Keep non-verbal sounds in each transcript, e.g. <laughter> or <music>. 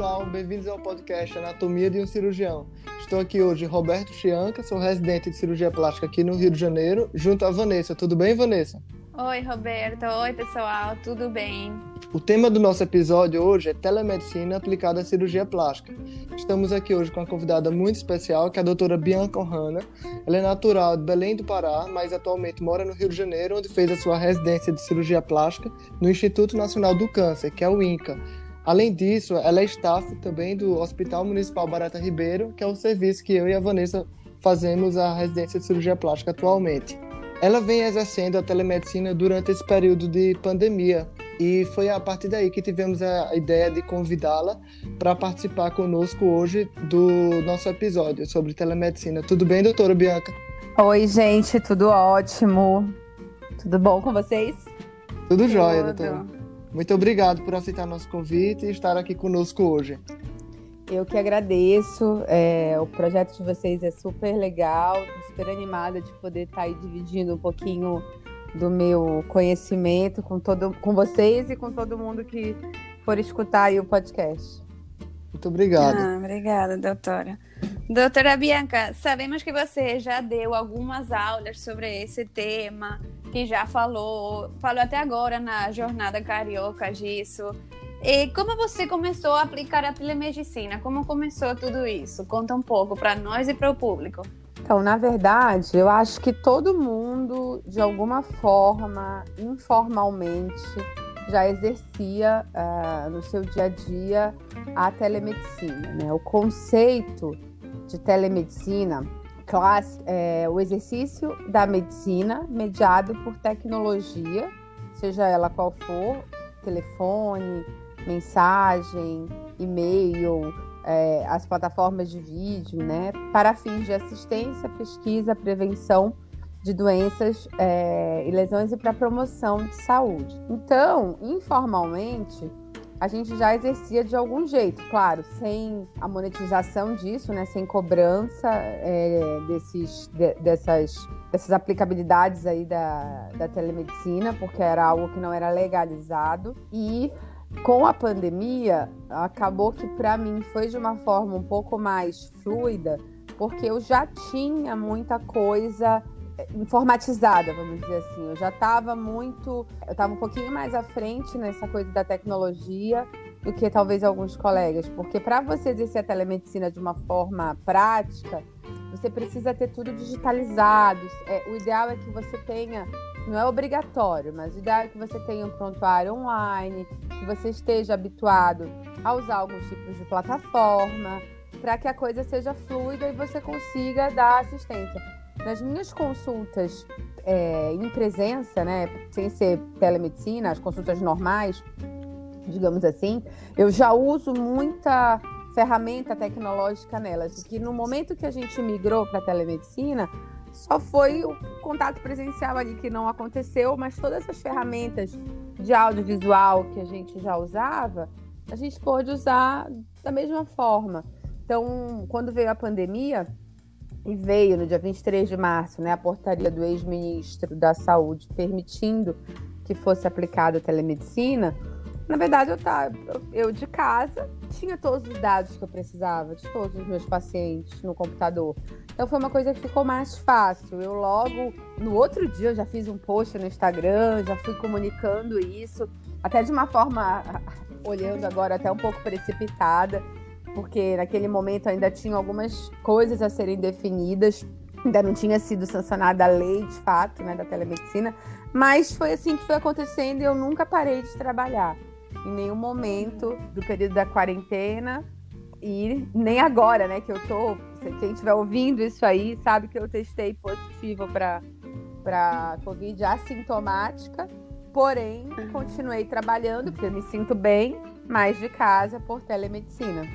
pessoal, bem-vindos ao podcast Anatomia de um Cirurgião. Estou aqui hoje, Roberto Chianca, sou residente de cirurgia plástica aqui no Rio de Janeiro, junto a Vanessa. Tudo bem, Vanessa? Oi, Roberto. Oi, pessoal. Tudo bem? O tema do nosso episódio hoje é telemedicina aplicada à cirurgia plástica. Estamos aqui hoje com uma convidada muito especial, que é a doutora Bianca Ohana. Ela é natural de Belém do Pará, mas atualmente mora no Rio de Janeiro, onde fez a sua residência de cirurgia plástica no Instituto Nacional do Câncer, que é o INCA. Além disso, ela é staff também do Hospital Municipal Barata Ribeiro, que é o serviço que eu e a Vanessa fazemos a residência de cirurgia plástica atualmente. Ela vem exercendo a telemedicina durante esse período de pandemia e foi a partir daí que tivemos a ideia de convidá-la para participar conosco hoje do nosso episódio sobre telemedicina. Tudo bem, doutora Bianca? Oi, gente, tudo ótimo. Tudo bom com vocês? Tudo, tudo. jóia, doutora. Muito obrigado por aceitar nosso convite e estar aqui conosco hoje. Eu que agradeço. É, o projeto de vocês é super legal. Super animada de poder estar tá aí dividindo um pouquinho do meu conhecimento com, todo, com vocês e com todo mundo que for escutar aí o podcast. Muito obrigado. Ah, obrigada, doutora. Doutora Bianca, sabemos que você já deu algumas aulas sobre esse tema, que já falou, falou até agora na Jornada Carioca disso. E como você começou a aplicar a telemedicina? Como começou tudo isso? Conta um pouco para nós e para o público. Então, na verdade, eu acho que todo mundo, de alguma forma, informalmente, já exercia uh, no seu dia a dia a telemedicina. Né? O conceito de telemedicina clássico é o exercício da medicina mediado por tecnologia, seja ela qual for, telefone, mensagem, e-mail, é, as plataformas de vídeo, né, para fins de assistência, pesquisa, prevenção de doenças é, e lesões e para promoção de saúde. Então, informalmente, a gente já exercia de algum jeito, claro, sem a monetização disso, né, sem cobrança é, desses, de, dessas, dessas aplicabilidades aí da, da telemedicina, porque era algo que não era legalizado e com a pandemia, acabou que para mim foi de uma forma um pouco mais fluida, porque eu já tinha muita coisa informatizada, vamos dizer assim. Eu já estava muito, eu estava um pouquinho mais à frente nessa coisa da tecnologia do que talvez alguns colegas, porque para você exercer a telemedicina de uma forma prática, você precisa ter tudo digitalizado. É, o ideal é que você tenha não é obrigatório, mas o ideal é que você tenha um prontuário online, que você esteja habituado a usar alguns tipos de plataforma, para que a coisa seja fluida e você consiga dar assistência. Nas minhas consultas é, em presença, né, sem ser telemedicina, as consultas normais, digamos assim, eu já uso muita ferramenta tecnológica nelas. Que no momento que a gente migrou para telemedicina, só foi o contato presencial ali que não aconteceu, mas todas essas ferramentas de audiovisual que a gente já usava, a gente pôde usar da mesma forma. Então, quando veio a pandemia, e veio no dia 23 de março, né, a portaria do ex-ministro da Saúde permitindo que fosse aplicada a telemedicina, na verdade, eu, tava, eu de casa tinha todos os dados que eu precisava, de todos os meus pacientes no computador. Então foi uma coisa que ficou mais fácil. Eu logo, no outro dia, eu já fiz um post no Instagram, já fui comunicando isso, até de uma forma, <laughs> olhando agora, até um pouco precipitada, porque naquele momento ainda tinha algumas coisas a serem definidas, ainda não tinha sido sancionada a lei de fato, né, da telemedicina, mas foi assim que foi acontecendo e eu nunca parei de trabalhar. Em nenhum momento do período da quarentena e nem agora, né, que eu tô, quem estiver ouvindo isso aí, sabe que eu testei positivo para para covid assintomática, porém continuei trabalhando porque eu me sinto bem, mais de casa por telemedicina.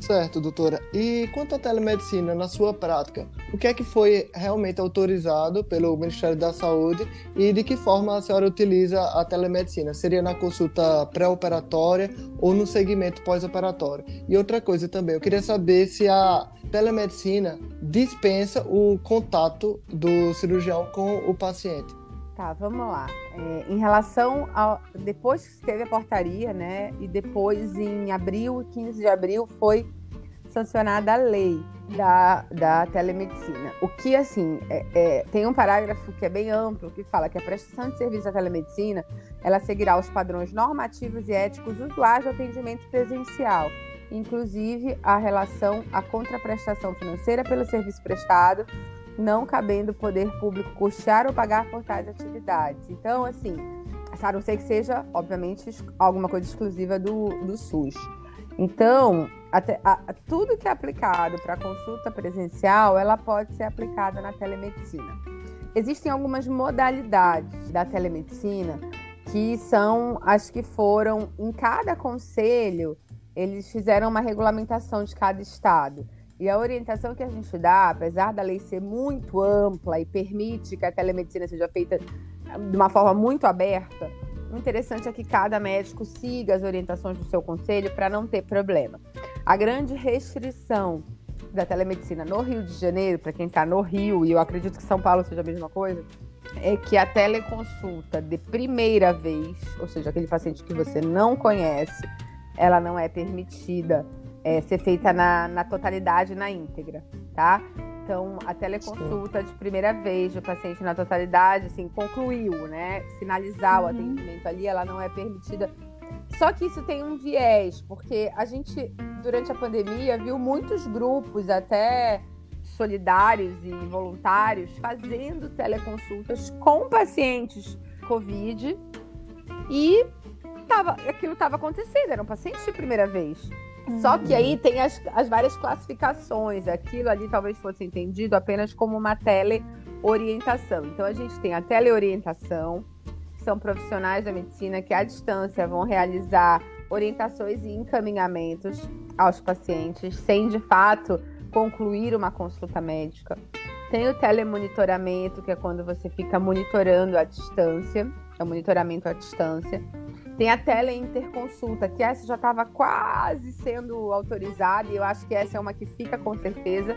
Certo, doutora. E quanto à telemedicina, na sua prática, o que é que foi realmente autorizado pelo Ministério da Saúde e de que forma a senhora utiliza a telemedicina? Seria na consulta pré-operatória ou no segmento pós-operatório? E outra coisa também, eu queria saber se a telemedicina dispensa o contato do cirurgião com o paciente. Tá, vamos lá. É, em relação ao. Depois que teve a portaria, né? E depois, em abril, 15 de abril, foi sancionada a lei da, da telemedicina. O que, assim, é, é, tem um parágrafo que é bem amplo, que fala que a prestação de serviço da telemedicina, ela seguirá os padrões normativos e éticos usuais do atendimento presencial, inclusive a relação à contraprestação financeira pelo serviço prestado, não cabendo o poder público custear ou pagar por tais atividades. Então, assim, a não ser que seja, obviamente, alguma coisa exclusiva do, do SUS. Então, até, a, tudo que é aplicado para consulta presencial, ela pode ser aplicada na telemedicina. Existem algumas modalidades da telemedicina que são as que foram em cada conselho, eles fizeram uma regulamentação de cada estado. E a orientação que a gente dá, apesar da lei ser muito ampla e permite que a telemedicina seja feita de uma forma muito aberta, o interessante é que cada médico siga as orientações do seu conselho para não ter problema. A grande restrição da telemedicina no Rio de Janeiro, para quem está no Rio, e eu acredito que São Paulo seja a mesma coisa, é que a teleconsulta de primeira vez, ou seja, aquele paciente que você não conhece, ela não é permitida é, ser feita na, na totalidade, na íntegra, tá? Então, a teleconsulta de primeira vez do paciente na totalidade, assim, concluiu, né? Finalizar uhum. o atendimento ali, ela não é permitida. Só que isso tem um viés, porque a gente, durante a pandemia, viu muitos grupos, até solidários e voluntários, fazendo teleconsultas com pacientes Covid e tava, aquilo estava acontecendo, eram pacientes de primeira vez. Só que aí tem as, as várias classificações. Aquilo ali talvez fosse entendido apenas como uma teleorientação. Então a gente tem a teleorientação, que são profissionais da medicina que à distância vão realizar orientações e encaminhamentos aos pacientes, sem de fato concluir uma consulta médica. Tem o telemonitoramento, que é quando você fica monitorando à distância, é o monitoramento à distância. Tem a teleinterconsulta, que essa já estava quase sendo autorizada, e eu acho que essa é uma que fica com certeza,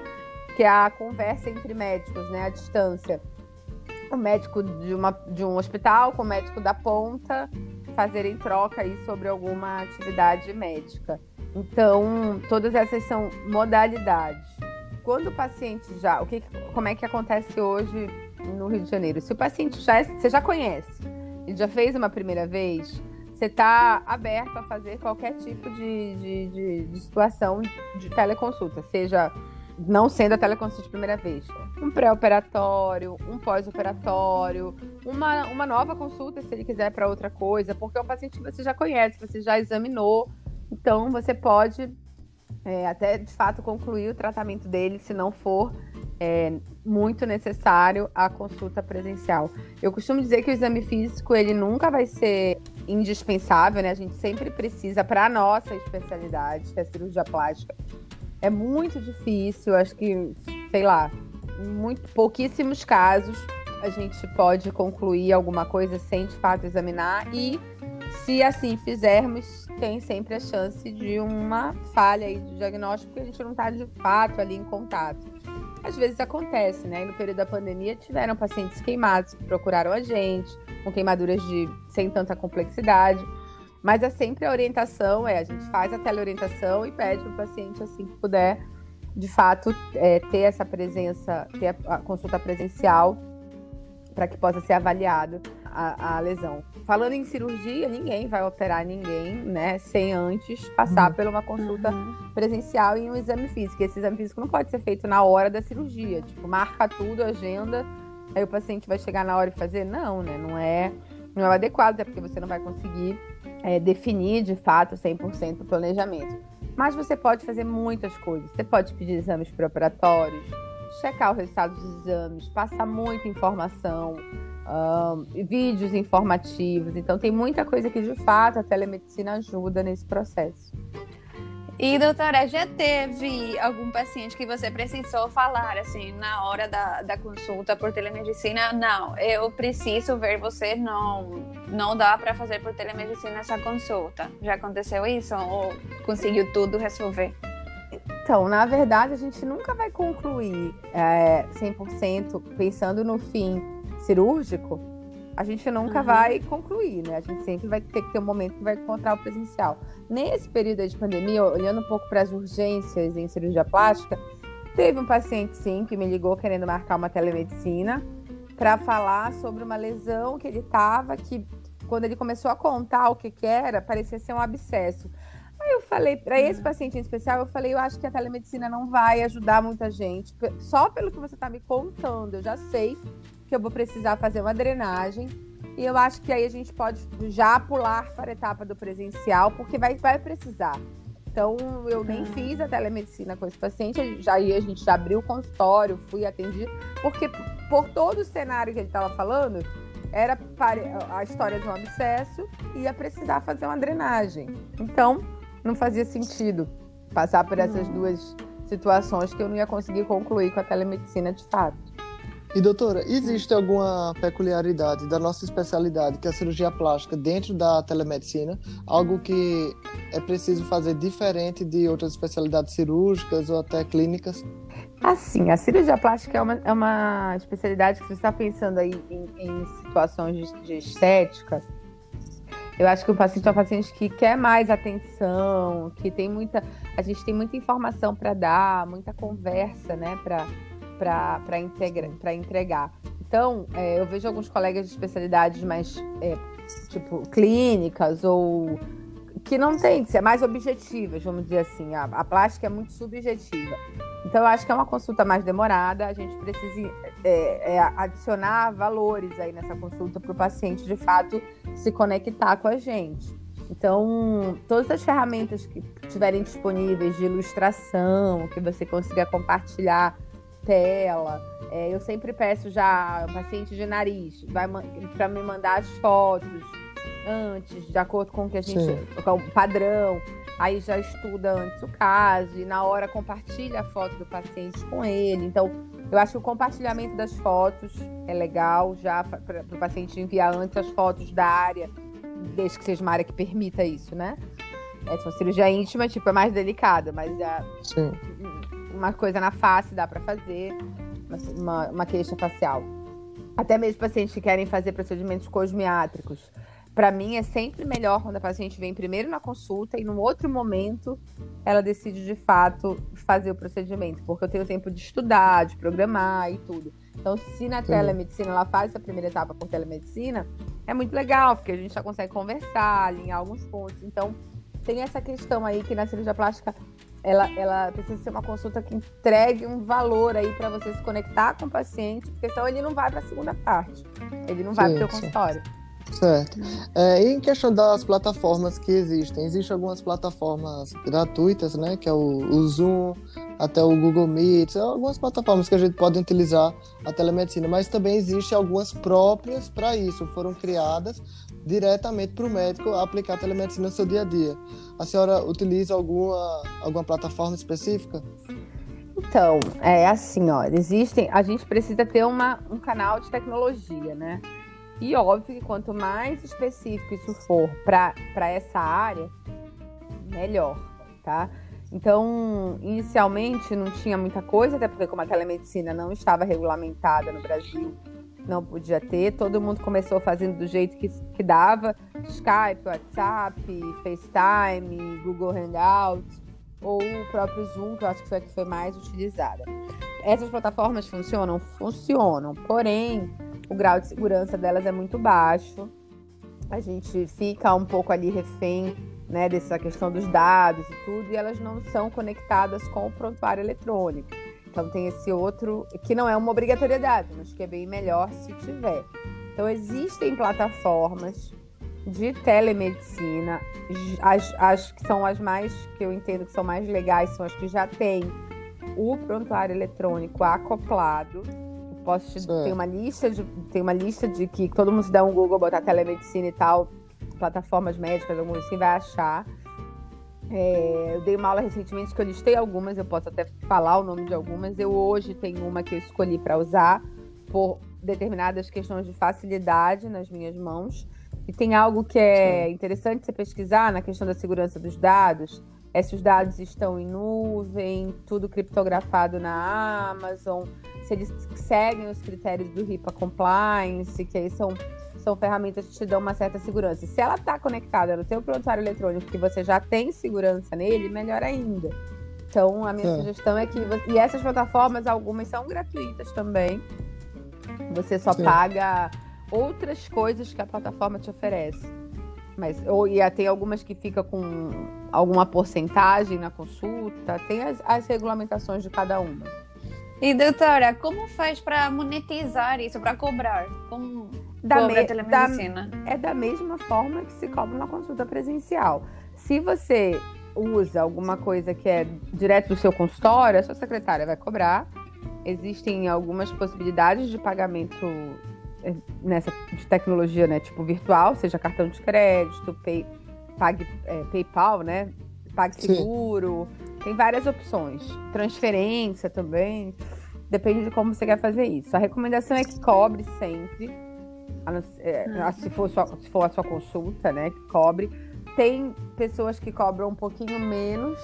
que é a conversa entre médicos, né, à distância. O médico de, uma, de um hospital com o médico da ponta fazerem troca aí sobre alguma atividade médica. Então, todas essas são modalidades. Quando o paciente já, o que, como é que acontece hoje no Rio de Janeiro? Se o paciente já, você já conhece, ele já fez uma primeira vez, você está aberto a fazer qualquer tipo de, de, de, de, situação de teleconsulta, seja não sendo a teleconsulta de primeira vez, um pré-operatório, um pós-operatório, uma, uma nova consulta se ele quiser para outra coisa, porque é um paciente que você já conhece, você já examinou, então você pode é, até de fato concluir o tratamento dele se não for é muito necessário a consulta presencial. Eu costumo dizer que o exame físico ele nunca vai ser indispensável, né? A gente sempre precisa para nossa especialidade, que é cirurgia plástica. É muito difícil, acho que, sei lá, muito pouquíssimos casos a gente pode concluir alguma coisa sem de fato examinar e se assim fizermos, tem sempre a chance de uma falha aí de diagnóstico porque a gente não está de fato ali em contato às vezes acontece, né? no período da pandemia tiveram pacientes queimados que procuraram a gente, com queimaduras de sem tanta complexidade. Mas é sempre a orientação, é a gente faz a teleorientação e pede para o paciente assim que puder, de fato, é, ter essa presença, ter a consulta presencial para que possa ser avaliado a, a, lesão. Falando em cirurgia, ninguém vai operar ninguém, né, sem antes passar uhum. por uma consulta uhum. presencial e um exame físico. Esse exame físico não pode ser feito na hora da cirurgia, tipo, marca tudo, agenda, aí o paciente vai chegar na hora e fazer? Não, né, não é, não é adequado, até porque você não vai conseguir é, definir de fato 100% o planejamento. Mas você pode fazer muitas coisas. Você pode pedir exames preparatórios, checar o resultado dos exames, passar muita informação, vídeos informativos. Então, tem muita coisa que, de fato, a telemedicina ajuda nesse processo. E, doutora, já teve algum paciente que você precisou falar, assim, na hora da, da consulta por telemedicina? Não, eu preciso ver você, não, não dá para fazer por telemedicina essa consulta. Já aconteceu isso? Ou conseguiu tudo resolver? Então, na verdade, a gente nunca vai concluir é, 100% pensando no fim cirúrgico, a gente nunca uhum. vai concluir, né? A gente sempre vai ter que ter um momento que vai encontrar o presencial. Nesse período de pandemia, olhando um pouco para as urgências em cirurgia plástica, teve um paciente, sim, que me ligou querendo marcar uma telemedicina para falar sobre uma lesão que ele estava, que quando ele começou a contar o que, que era, parecia ser um abscesso. Aí eu falei, para esse paciente em especial, eu falei, eu acho que a telemedicina não vai ajudar muita gente. Só pelo que você está me contando, eu já sei que eu vou precisar fazer uma drenagem. E eu acho que aí a gente pode já pular para a etapa do presencial, porque vai, vai precisar. Então, eu nem ah. fiz a telemedicina com esse paciente, já aí a gente já abriu o consultório, fui atendido, porque por todo o cenário que ele estava falando, era a história de um abscesso e ia precisar fazer uma drenagem. Então, não fazia sentido passar por essas duas situações que eu não ia conseguir concluir com a telemedicina de fato. E doutora, existe alguma peculiaridade da nossa especialidade, que é a cirurgia plástica, dentro da telemedicina? Algo que é preciso fazer diferente de outras especialidades cirúrgicas ou até clínicas? Assim, a cirurgia plástica é uma, é uma especialidade que você está pensando aí em, em situações de, de, estética. Eu acho que o paciente é um paciente que quer mais atenção, que tem muita. A gente tem muita informação para dar, muita conversa, né, para entregar. Então, é, eu vejo alguns colegas de especialidades mais, é, tipo, clínicas ou que não tem, ser mais objetivas, vamos dizer assim. A, a, plástica é muito subjetiva. Então, eu acho que é uma consulta mais demorada. A gente precisa é, é, adicionar valores aí nessa consulta para o paciente, de fato, se conectar com a gente. Então, todas as ferramentas que estiverem disponíveis de ilustração, que você consiga compartilhar tela. É, eu sempre peço já paciente de nariz, para me mandar as fotos antes, de acordo com o que a gente. Com o padrão. Aí já estuda antes o caso e na hora compartilha a foto do paciente com ele. Então, eu acho que o compartilhamento das fotos é legal já para o paciente enviar antes as fotos da área, desde que seja uma área que permita isso, né? É, uma cirurgia íntima, tipo, é mais delicada, mas já, uma coisa na face dá para fazer, uma, uma queixa facial. Até mesmo pacientes que querem fazer procedimentos cosmiátricos para mim é sempre melhor quando a paciente vem primeiro na consulta e no outro momento ela decide de fato fazer o procedimento, porque eu tenho tempo de estudar, de programar e tudo. Então, se na Sim. telemedicina ela faz essa primeira etapa por telemedicina, é muito legal, porque a gente já consegue conversar, alinhar alguns pontos. Então, tem essa questão aí que na cirurgia plástica ela, ela precisa ser uma consulta que entregue um valor aí para você se conectar com o paciente, porque senão ele não vai para a segunda parte. Ele não vai para o consultório. Certo. É, e em questão das plataformas que existem, existem algumas plataformas gratuitas, né? Que é o, o Zoom, até o Google Meet, algumas plataformas que a gente pode utilizar a telemedicina, mas também existem algumas próprias para isso, foram criadas diretamente para o médico aplicar a telemedicina no seu dia a dia. A senhora utiliza alguma, alguma plataforma específica? Então, é assim, ó, existem, a gente precisa ter uma, um canal de tecnologia, né? E óbvio que quanto mais específico isso for para essa área, melhor, tá? Então, inicialmente não tinha muita coisa, até porque como a telemedicina não estava regulamentada no Brasil, não podia ter. Todo mundo começou fazendo do jeito que, que dava: Skype, WhatsApp, FaceTime, Google Hangouts, ou o próprio Zoom, que eu acho que foi a que foi mais utilizada. Essas plataformas funcionam? Funcionam, porém o grau de segurança delas é muito baixo. A gente fica um pouco ali refém né, dessa questão dos dados e tudo, e elas não são conectadas com o prontuário eletrônico. Então tem esse outro, que não é uma obrigatoriedade, mas que é bem melhor se tiver. Então existem plataformas de telemedicina, as, as que são as mais, que eu entendo que são mais legais, são as que já têm o prontuário eletrônico acoplado Posso te tem uma lista de tem uma lista de que todo mundo se dá um Google, botar telemedicina e tal, plataformas médicas, algum assim, vai achar. É, eu dei uma aula recentemente que eu listei algumas, eu posso até falar o nome de algumas. Eu hoje tenho uma que eu escolhi para usar por determinadas questões de facilidade nas minhas mãos. E tem algo que é interessante você pesquisar na questão da segurança dos dados. É se os dados estão em nuvem, tudo criptografado na Amazon, se eles seguem os critérios do HIPAA Compliance, que aí são são ferramentas que te dão uma certa segurança. E se ela está conectada no seu prontuário eletrônico, que você já tem segurança nele, melhor ainda. Então, a minha é. sugestão é que. E essas plataformas, algumas são gratuitas também. Você só Sim. paga outras coisas que a plataforma te oferece. Mas, ou, e tem algumas que fica com alguma porcentagem na consulta, tem as, as regulamentações de cada uma. E doutora, como faz para monetizar isso, para cobrar? Como da cobra me, telemedicina? Da, é da mesma forma que se cobra uma consulta presencial. Se você usa alguma coisa que é direto do seu consultório, a sua secretária vai cobrar. Existem algumas possibilidades de pagamento eh, nessa de tecnologia, né, tipo virtual, seja cartão de crédito, pay, pague, é, PayPal, né, PagSeguro, Sim. tem várias opções. Transferência também, depende de como você quer fazer isso. A recomendação é que cobre sempre, é, se, for sua, se for a sua consulta, né, que cobre tem pessoas que cobram um pouquinho menos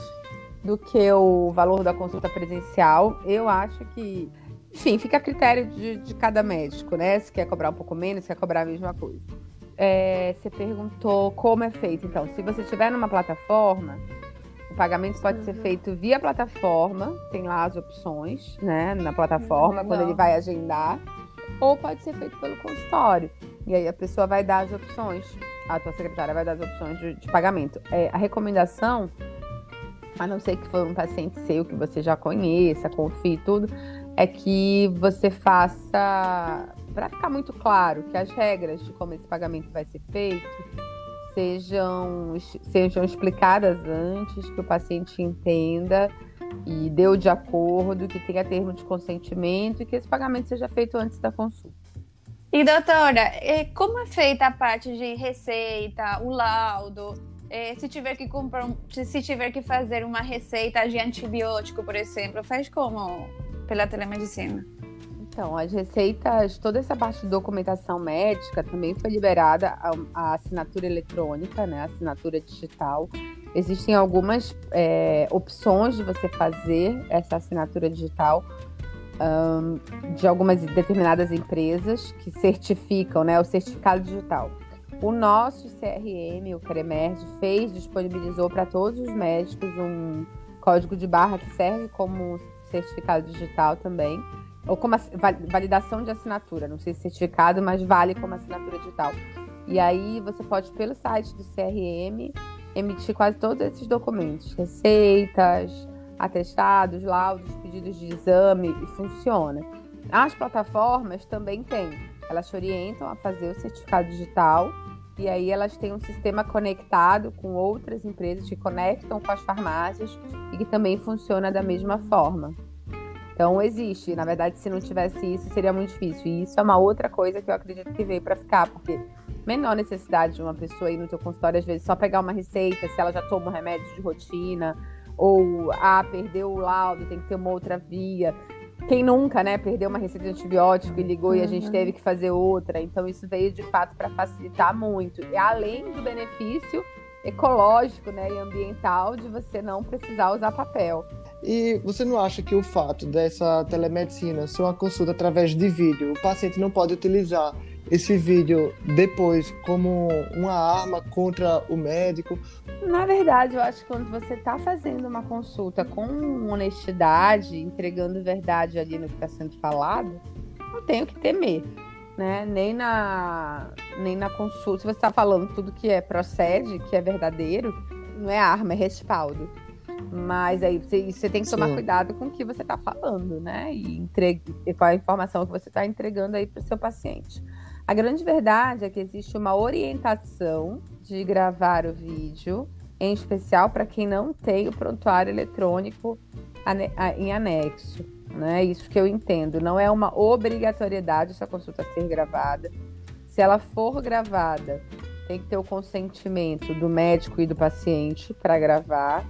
do que o valor da consulta presencial. Eu acho que, enfim, fica a critério de, de cada médico, né? Se quer cobrar um pouco menos, se quer cobrar a mesma coisa. É, você perguntou como é feito. Então, se você estiver numa plataforma, o pagamento pode uhum. ser feito via plataforma, tem lá as opções, né, na plataforma, uhum, quando ele vai agendar, ou pode ser feito pelo consultório. E aí a pessoa vai dar as opções a tua secretária vai dar as opções de, de pagamento. É, a recomendação, a não ser que for um paciente seu que você já conheça, confie tudo, é que você faça, para ficar muito claro, que as regras de como esse pagamento vai ser feito sejam, sejam explicadas antes, que o paciente entenda e deu de acordo, que tenha termo de consentimento e que esse pagamento seja feito antes da consulta. E doutora, como é feita a parte de receita, o laudo? Se tiver que comprar, se tiver que fazer uma receita de antibiótico, por exemplo, faz como pela telemedicina? Então, as receitas, toda essa parte de documentação médica também foi liberada a, a assinatura eletrônica, né, a assinatura digital. Existem algumas é, opções de você fazer essa assinatura digital um, de algumas determinadas empresas que certificam, né, o certificado digital. O nosso CRM, o CREMERD, fez, disponibilizou para todos os médicos um código de barra que serve como certificado digital também, ou como validação de assinatura, não sei se certificado, mas vale como assinatura digital. E aí você pode, pelo site do CRM, emitir quase todos esses documentos, receitas, atestados, laudos, pedidos de exame e funciona. As plataformas também têm. Elas te orientam a fazer o certificado digital e aí elas têm um sistema conectado com outras empresas que conectam com as farmácias e que também funciona da mesma forma. Então existe, na verdade, se não tivesse isso, seria muito difícil. E isso é uma outra coisa que eu acredito que veio para ficar, porque menor necessidade de uma pessoa ir no teu consultório às vezes só pegar uma receita, se ela já toma um remédio de rotina, ou ah, perdeu o laudo, tem que ter uma outra via. Quem nunca, né, perdeu uma receita de antibiótico e ligou uhum. e a gente uhum. teve que fazer outra. Então isso veio de fato para facilitar muito. E além do benefício ecológico, né, e ambiental de você não precisar usar papel. E você não acha que o fato dessa telemedicina ser uma consulta através de vídeo, o paciente não pode utilizar esse vídeo depois como uma arma contra o médico? Na verdade, eu acho que quando você está fazendo uma consulta com honestidade, entregando verdade ali no que está sendo falado, não tem o que temer. Né? Nem na nem na consulta, se você está falando tudo que é procede, que é verdadeiro, não é arma, é respaldo. Mas aí você, você tem que tomar Sim. cuidado com o que você está falando, né? E, entregue, e qual a informação que você está entregando aí para o seu paciente. A grande verdade é que existe uma orientação de gravar o vídeo, em especial para quem não tem o prontuário eletrônico em anexo. Né? Isso que eu entendo. Não é uma obrigatoriedade essa consulta ser gravada. Se ela for gravada, tem que ter o consentimento do médico e do paciente para gravar.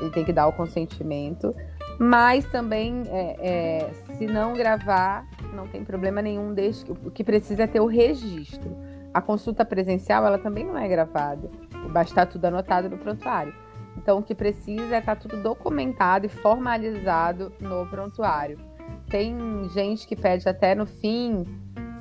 Ele tem que dar o consentimento. Mas também, é, é, se não gravar, não tem problema nenhum, desde o que precisa é ter o registro. A consulta presencial, ela também não é gravada, basta estar tudo anotado no prontuário. Então, o que precisa é estar tudo documentado e formalizado no prontuário. Tem gente que pede até no fim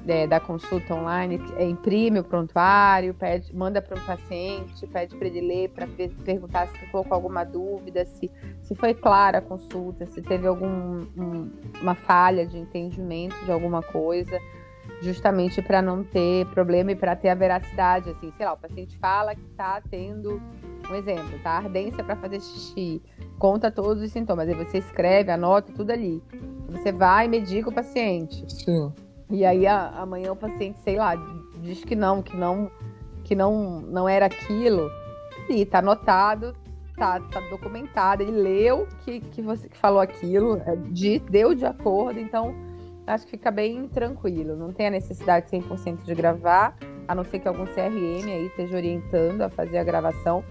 é, da consulta online, é, imprime o prontuário, pede, manda para o paciente, pede para ele ler, para perguntar se ficou com alguma dúvida, se, se foi clara a consulta, se teve alguma um, falha de entendimento de alguma coisa, justamente para não ter problema e para ter a veracidade. Assim, sei lá, o paciente fala que está tendo um exemplo, tá? Ardência para fazer xixi, conta todos os sintomas, aí você escreve, anota tudo ali. Você vai e medica o paciente. Sim. E aí a, amanhã o paciente, sei lá, diz que não, que não, que não, não era aquilo. E tá anotado, tá, tá documentado. Ele leu que, que você que falou aquilo, é, de, deu de acordo, então acho que fica bem tranquilo. Não tem a necessidade 100% de gravar, a não ser que algum CRM aí esteja orientando a fazer a gravação.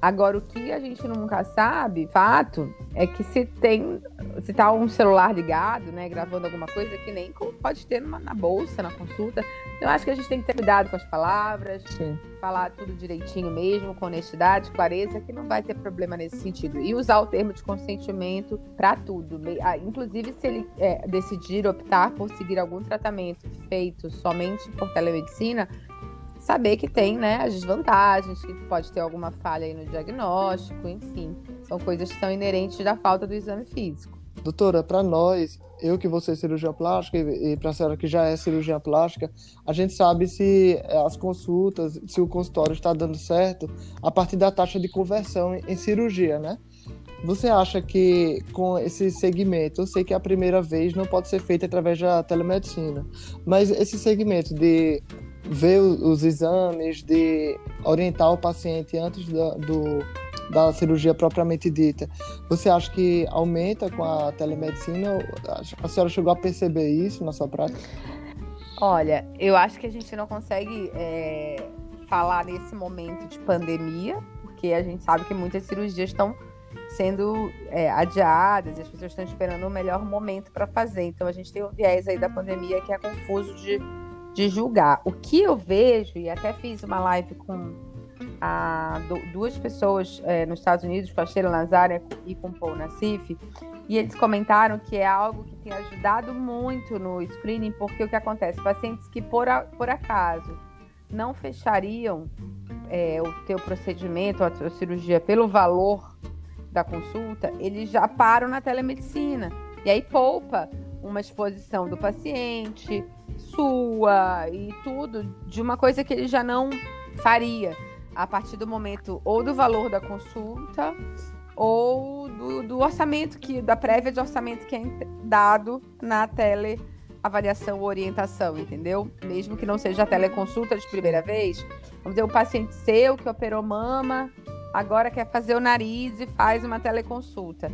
Agora, o que a gente nunca sabe, fato, é que se tem, se tá um celular ligado, né, gravando alguma coisa, que nem pode ter numa, na bolsa, na consulta. Eu acho que a gente tem que ter cuidado com as palavras, Sim. falar tudo direitinho mesmo, com honestidade, clareza, que não vai ter problema nesse sentido. E usar o termo de consentimento para tudo. Ah, inclusive, se ele é, decidir optar por seguir algum tratamento feito somente por telemedicina, saber que tem né, as desvantagens, que pode ter alguma falha aí no diagnóstico, enfim. São coisas que são inerentes da falta do exame físico. Doutora, para nós, eu que vou ser cirurgiã plástica e, para a senhora que já é cirurgiã plástica, a gente sabe se eh, as consultas, se o consultório está dando certo a partir da taxa de conversão em cirurgia, né? Você acha que com esse segmento, eu sei que a primeira vez não pode ser feita através da telemedicina, mas esse segmento de ver os exames, de orientar o paciente antes da, do, da cirurgia propriamente dita. Você acha que aumenta com a telemedicina? A senhora chegou a perceber isso na sua prática? Olha, eu acho que a gente não consegue é, falar nesse momento de pandemia, porque a gente sabe que muitas cirurgias estão sendo é, adiadas, as pessoas estão esperando o melhor momento para fazer. Então a gente tem o viés aí da pandemia que é confuso de de julgar. O que eu vejo, e até fiz uma live com a, duas pessoas é, nos Estados Unidos, com a Sheila Nazaré e com o Paul Nassif, e eles comentaram que é algo que tem ajudado muito no screening, porque o que acontece? Pacientes que por, a, por acaso não fechariam é, o teu procedimento, a tua cirurgia pelo valor da consulta, eles já param na telemedicina. E aí poupa uma exposição do paciente, sua e tudo, de uma coisa que ele já não faria a partir do momento ou do valor da consulta ou do, do orçamento que da prévia de orçamento que é dado na teleavaliação orientação, entendeu? Mesmo que não seja a teleconsulta de primeira vez, vamos dizer, um paciente seu que operou mama, agora quer fazer o nariz e faz uma teleconsulta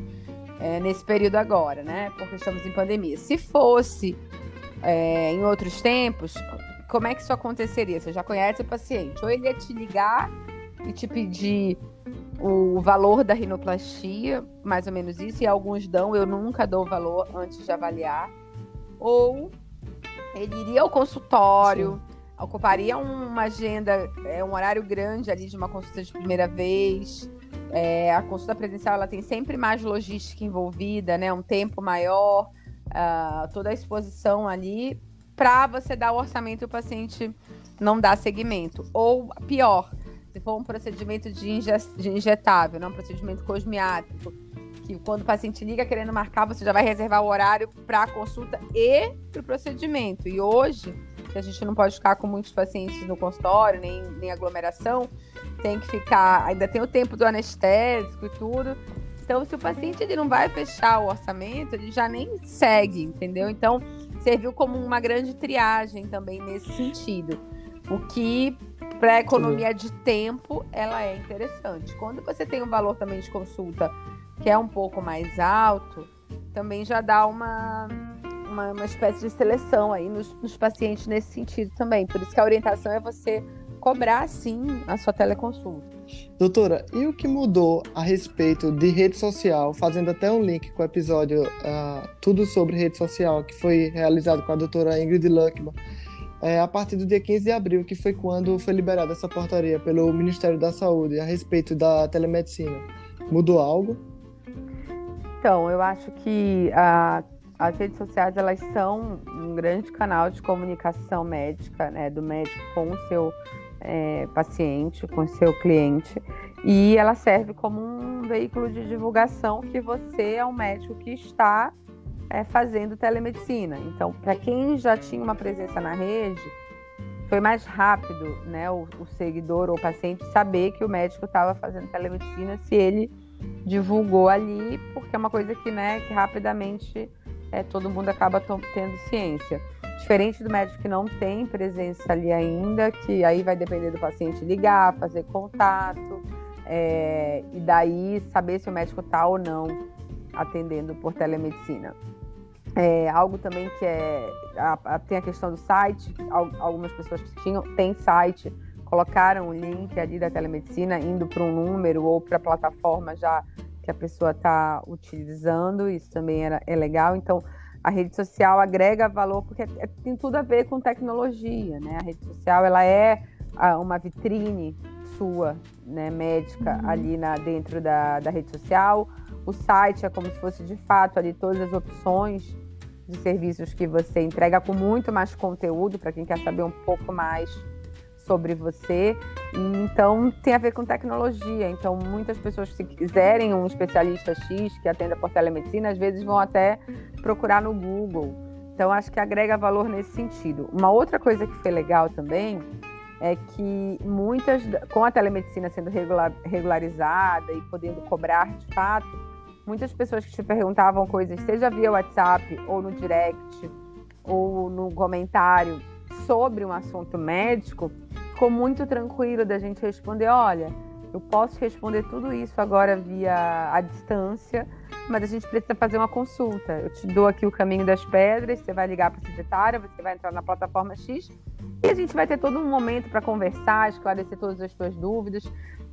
é, nesse período agora, né? Porque estamos em pandemia. Se fosse é, em outros tempos, como é que isso aconteceria? Você já conhece o paciente, ou ele ia te ligar e te pedir o valor da rinoplastia, mais ou menos isso, e alguns dão, eu nunca dou o valor antes de avaliar, ou ele iria ao consultório, Sim. ocuparia uma agenda, é, um horário grande ali de uma consulta de primeira vez, é, a consulta presencial ela tem sempre mais logística envolvida, né? Um tempo maior, uh, toda a exposição ali, para você dar o orçamento e o paciente não dar segmento. Ou pior, se for um procedimento de, de injetável, não um procedimento cosmiátrico, que quando o paciente liga querendo marcar, você já vai reservar o horário para a consulta e para o procedimento. E hoje, que a gente não pode ficar com muitos pacientes no consultório, nem, nem aglomeração, tem que ficar, ainda tem o tempo do anestésico e tudo. Então, se o paciente ele não vai fechar o orçamento, ele já nem segue, entendeu? Então, serviu como uma grande triagem também nesse sentido. O que para a economia de tempo ela é interessante. Quando você tem um valor também de consulta que é um pouco mais alto, também já dá uma, uma, uma espécie de seleção aí nos, nos pacientes nesse sentido também. Por isso que a orientação é você cobrar sim a sua teleconsulta. Doutora, e o que mudou a respeito de rede social, fazendo até um link com o episódio uh, Tudo sobre Rede Social, que foi realizado com a doutora Ingrid Luckman, é, a partir do dia 15 de abril, que foi quando foi liberada essa portaria pelo Ministério da Saúde a respeito da telemedicina. Mudou algo? Então, eu acho que a, as redes sociais elas são um grande canal de comunicação médica, né, do médico com o seu é, paciente, com o seu cliente, e ela serve como um veículo de divulgação que você é um médico que está é, fazendo telemedicina. Então, para quem já tinha uma presença na rede, foi mais rápido, né, o, o seguidor ou o paciente saber que o médico estava fazendo telemedicina se ele divulgou ali, porque é uma coisa que, né, que rapidamente é, todo mundo acaba tendo ciência. Diferente do médico que não tem presença ali ainda, que aí vai depender do paciente ligar, fazer contato, é, e daí saber se o médico está ou não atendendo por telemedicina. É, algo também que é. A, a, tem a questão do site, algumas pessoas que tinham, têm site, colocaram o link ali da telemedicina, indo para um número ou para a plataforma já que a pessoa está utilizando, isso também era, é legal. Então, a rede social agrega valor porque é, é, tem tudo a ver com tecnologia, né? A rede social ela é a, uma vitrine sua, né, médica uhum. ali na, dentro da, da rede social. O site é como se fosse de fato ali todas as opções de serviços que você entrega com muito mais conteúdo para quem quer saber um pouco mais sobre você. Então, tem a ver com tecnologia. Então, muitas pessoas, se quiserem um especialista X que atenda por telemedicina, às vezes vão até procurar no Google. Então, acho que agrega valor nesse sentido. Uma outra coisa que foi legal também é que muitas, com a telemedicina sendo regular, regularizada e podendo cobrar de fato, muitas pessoas que te perguntavam coisas, seja via WhatsApp ou no direct ou no comentário sobre um assunto médico, ficou muito tranquilo da gente responder: olha, eu posso responder tudo isso agora via a distância, mas a gente precisa fazer uma consulta. Eu te dou aqui o caminho das pedras, você vai ligar para a secretária, você vai entrar na plataforma X e a gente vai ter todo um momento para conversar, esclarecer todas as suas dúvidas.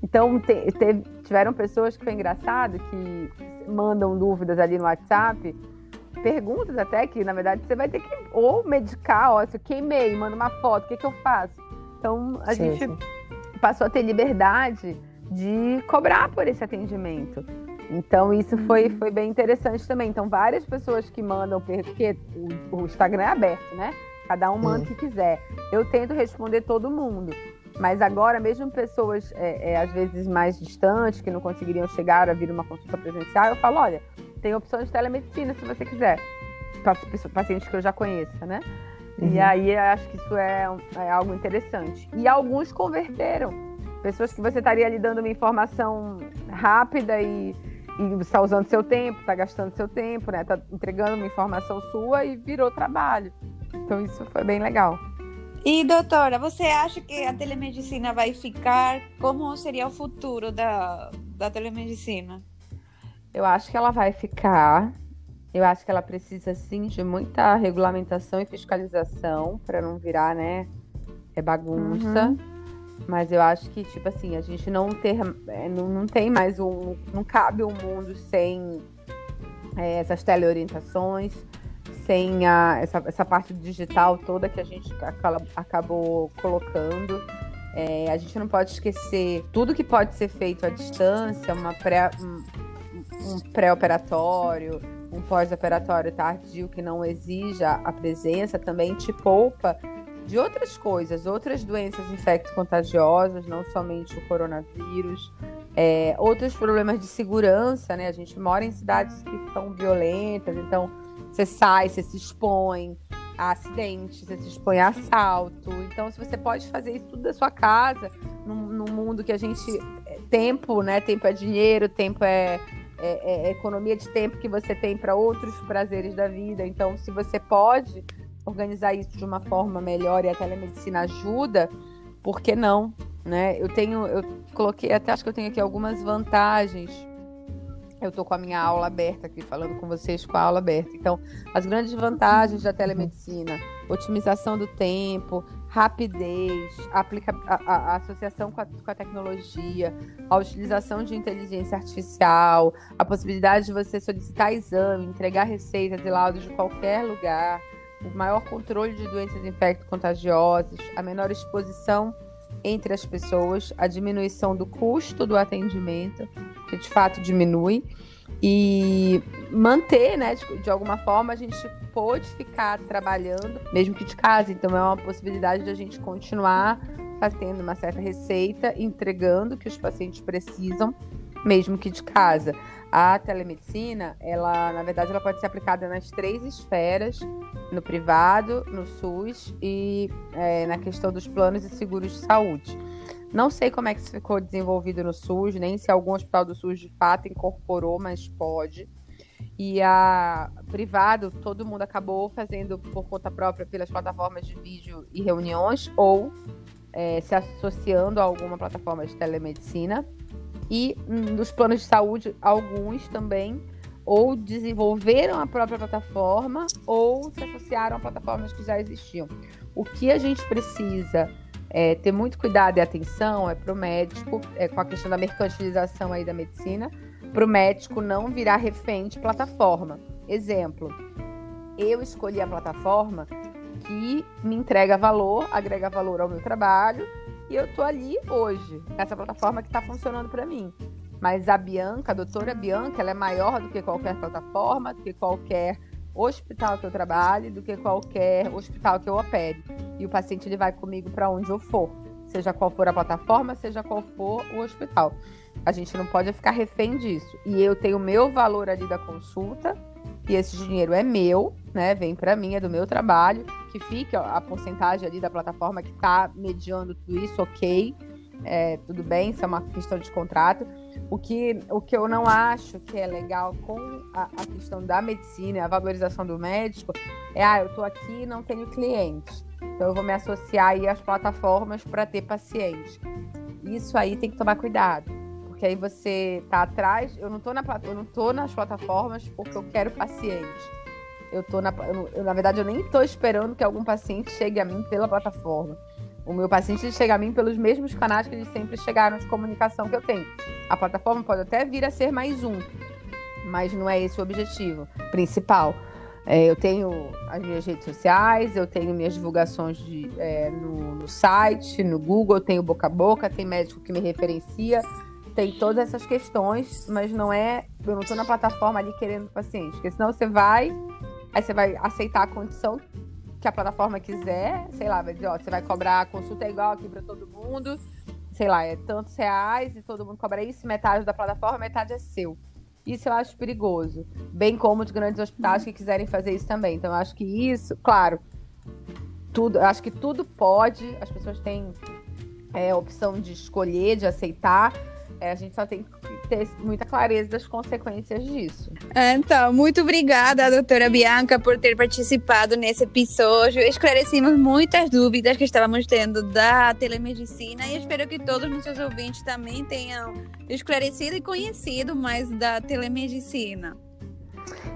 Então, te, teve, tiveram pessoas que foi engraçado que mandam dúvidas ali no WhatsApp perguntas até que, na verdade, você vai ter que ou medicar, ó, se eu queimei, manda uma foto, o que, que eu faço? Então, a sim, gente sim. passou a ter liberdade de cobrar por esse atendimento. Então, isso foi, uhum. foi bem interessante também. Então, várias pessoas que mandam, porque o, o Instagram é aberto, né? Cada um manda o que quiser. Eu tento responder todo mundo. Mas agora, mesmo pessoas, é, é, às vezes, mais distantes, que não conseguiriam chegar a vir uma consulta presencial, eu falo, olha, tem opção de telemedicina se você quiser. Pacientes que eu já conheça, né? Uhum. E aí acho que isso é, é, algo interessante. E alguns converteram. Pessoas que você estaria ali dando uma informação rápida e, e está usando seu tempo, está gastando seu tempo, né? Está entregando uma informação sua e virou trabalho. Então isso foi bem legal. E doutora, você acha que a telemedicina vai ficar? Como seria o futuro da, da telemedicina? Eu acho que ela vai ficar. Eu acho que ela precisa sim de muita regulamentação e fiscalização para não virar, né, é bagunça. Uhum. Mas eu acho que tipo assim a gente não ter, é, não, não tem mais um, não cabe um mundo sem é, essas teleorientações, sem a, essa, essa parte digital toda que a gente acabou colocando. É, a gente não pode esquecer tudo que pode ser feito à distância, uma pré, um pré-operatório, um pós-operatório tardio que não exija a presença também te poupa de outras coisas, outras doenças infecto-contagiosas, não somente o coronavírus, é, outros problemas de segurança, né? A gente mora em cidades que são violentas, então você sai, você se expõe a acidentes, você se expõe a assalto. Então, se você pode fazer isso tudo da sua casa, num, num mundo que a gente. É, tempo, né? Tempo é dinheiro, tempo é é, é, economia de tempo que você tem para outros prazeres da vida. Então, se você pode organizar isso de uma forma melhor e a telemedicina ajuda, por que não? Né? Eu tenho, eu coloquei, até acho que eu tenho aqui algumas vantagens. Eu estou com a minha aula aberta aqui, falando com vocês com a aula aberta. Então, as grandes vantagens da telemedicina, otimização do tempo, rapidez, a, a, a associação com a, com a, tecnologia, a utilização de inteligência artificial, a possibilidade de você solicitar exame, entregar receitas e laudos de qualquer lugar, o maior controle de doenças infecto-contagiosas, a menor exposição entre as pessoas, a diminuição do custo do atendimento, que de fato diminui, e manter, né? De, de, alguma forma a gente pôde ficar trabalhando, mesmo que de casa. Então é uma possibilidade de a gente continuar fazendo uma certa receita, entregando o que os pacientes precisam, mesmo que de casa. A telemedicina, ela, na verdade, ela pode ser aplicada nas três esferas, no privado, no SUS e é, na questão dos planos e seguros de saúde. Não sei como é que isso ficou desenvolvido no SUS, nem se algum hospital do SUS de fato incorporou, mas pode. E a privado, todo mundo acabou fazendo por conta própria pelas plataformas de vídeo e reuniões ou é, se associando a alguma plataforma de telemedicina. E nos planos de saúde, alguns também ou desenvolveram a própria plataforma ou se associaram a plataformas que já existiam. O que a gente precisa é, ter muito cuidado e atenção é para o médico, é, com a questão da mercantilização aí da medicina, para o médico não virar refém de plataforma. Exemplo, eu escolhi a plataforma que me entrega valor, agrega valor ao meu trabalho, e eu tô ali hoje, nessa plataforma que está funcionando para mim. Mas a Bianca, a doutora Bianca, ela é maior do que qualquer plataforma, do que qualquer hospital que eu trabalhe, do que qualquer hospital que eu opere e o paciente ele vai comigo para onde eu for, seja qual for a plataforma, seja qual for o hospital. A gente não pode ficar refém disso. E eu tenho o meu valor ali da consulta, e esse dinheiro é meu, né? Vem para mim, é do meu trabalho, que ó, a porcentagem ali da plataforma que está mediando tudo isso, ok. É, tudo bem, isso é uma questão de contrato. O que, o que eu não acho que é legal com a, a questão da medicina, a valorização do médico, é, ah, eu estou aqui e não tenho cliente. Então eu vou me associar aí às plataformas para ter paciente. Isso aí tem que tomar cuidado, porque aí você tá atrás. Eu não tô na eu não tô nas plataformas porque eu quero paciente. Eu tô na, eu, na verdade eu nem estou esperando que algum paciente chegue a mim pela plataforma. O meu paciente chega a mim pelos mesmos canais que eles sempre chegaram de comunicação que eu tenho. A plataforma pode até vir a ser mais um, mas não é esse o objetivo principal. É, eu tenho as minhas redes sociais, eu tenho minhas divulgações de, é, no, no, site, no Google, eu tenho boca a boca, tem médico que me referencia, tem todas essas questões, mas não é. Eu não estou na plataforma ali querendo paciente, porque senão você vai, aí você vai aceitar a condição que a plataforma quiser, sei lá, vai dizer, ó, você vai cobrar a consulta igual aqui para todo mundo, sei lá, é tantos reais e todo mundo cobra isso, metade da plataforma, metade é seu. Isso eu acho perigoso. Bem como de grandes hospitais que quiserem fazer isso também. Então, eu acho que isso, claro, tudo, acho que tudo pode, as pessoas têm é, opção de escolher, de aceitar. É, a gente só tem que ter muita clareza das consequências disso. Então, muito obrigada, doutora Bianca, por ter participado nesse episódio. Esclarecimos muitas dúvidas que estávamos tendo da telemedicina e espero que todos os nossos ouvintes também tenham esclarecido e conhecido mais da telemedicina.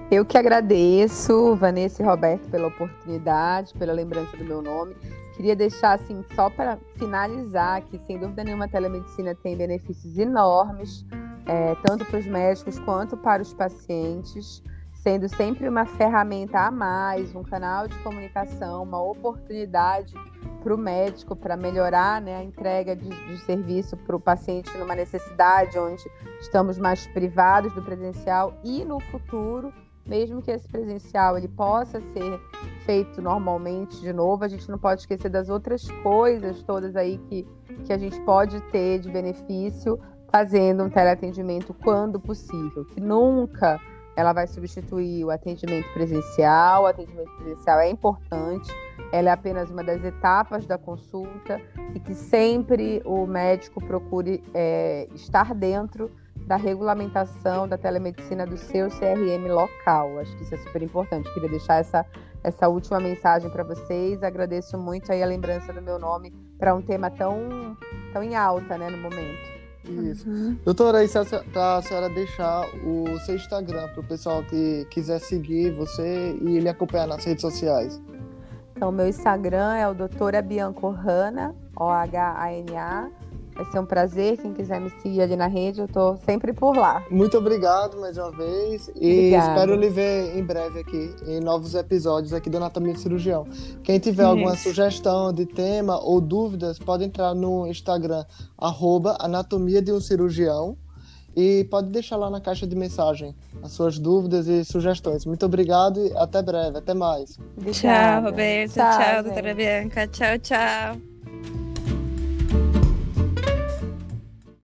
Eu que agradeço, Vanessa e Roberto, pela oportunidade, pela lembrança do meu nome. Queria deixar assim, só para finalizar, que sem dúvida nenhuma a telemedicina tem benefícios enormes, é, tanto para os médicos quanto para os pacientes, sendo sempre uma ferramenta a mais, um canal de comunicação, uma oportunidade para o médico para melhorar né, a entrega de, de serviço para o paciente numa necessidade onde estamos mais privados do presencial e no futuro mesmo que esse presencial ele possa ser feito normalmente de novo, a gente não pode esquecer das outras coisas todas aí que, que a gente pode ter de benefício fazendo um teleatendimento quando possível, que nunca ela vai substituir o atendimento presencial. O atendimento presencial é importante, ela é apenas uma das etapas da consulta e que sempre o médico procure é, estar dentro da regulamentação da telemedicina do seu CRM local. Acho que isso é super importante. Queria deixar essa, essa última mensagem para vocês. Agradeço muito aí a lembrança do meu nome para um tema tão, tão em alta né, no momento. Isso. Uhum. Doutora, e se a, a senhora deixar o seu Instagram para o pessoal que quiser seguir você e ele acompanhar nas redes sociais? Então, meu Instagram é o doutora Bianco Hanna, O-H-A-N-A. Vai ser um prazer. Quem quiser me seguir ali na rede, eu tô sempre por lá. Muito obrigado mais uma vez. E Obrigada. espero lhe ver em breve aqui, em novos episódios aqui do Anatomia de Cirurgião. Quem tiver Isso. alguma sugestão de tema ou dúvidas, pode entrar no Instagram, arroba Anatomia de um Cirurgião. e pode deixar lá na caixa de mensagem as suas dúvidas e sugestões. Muito obrigado e até breve. Até mais. Tchau, Roberto. Tchau, tchau doutora Bianca. Tchau, tchau.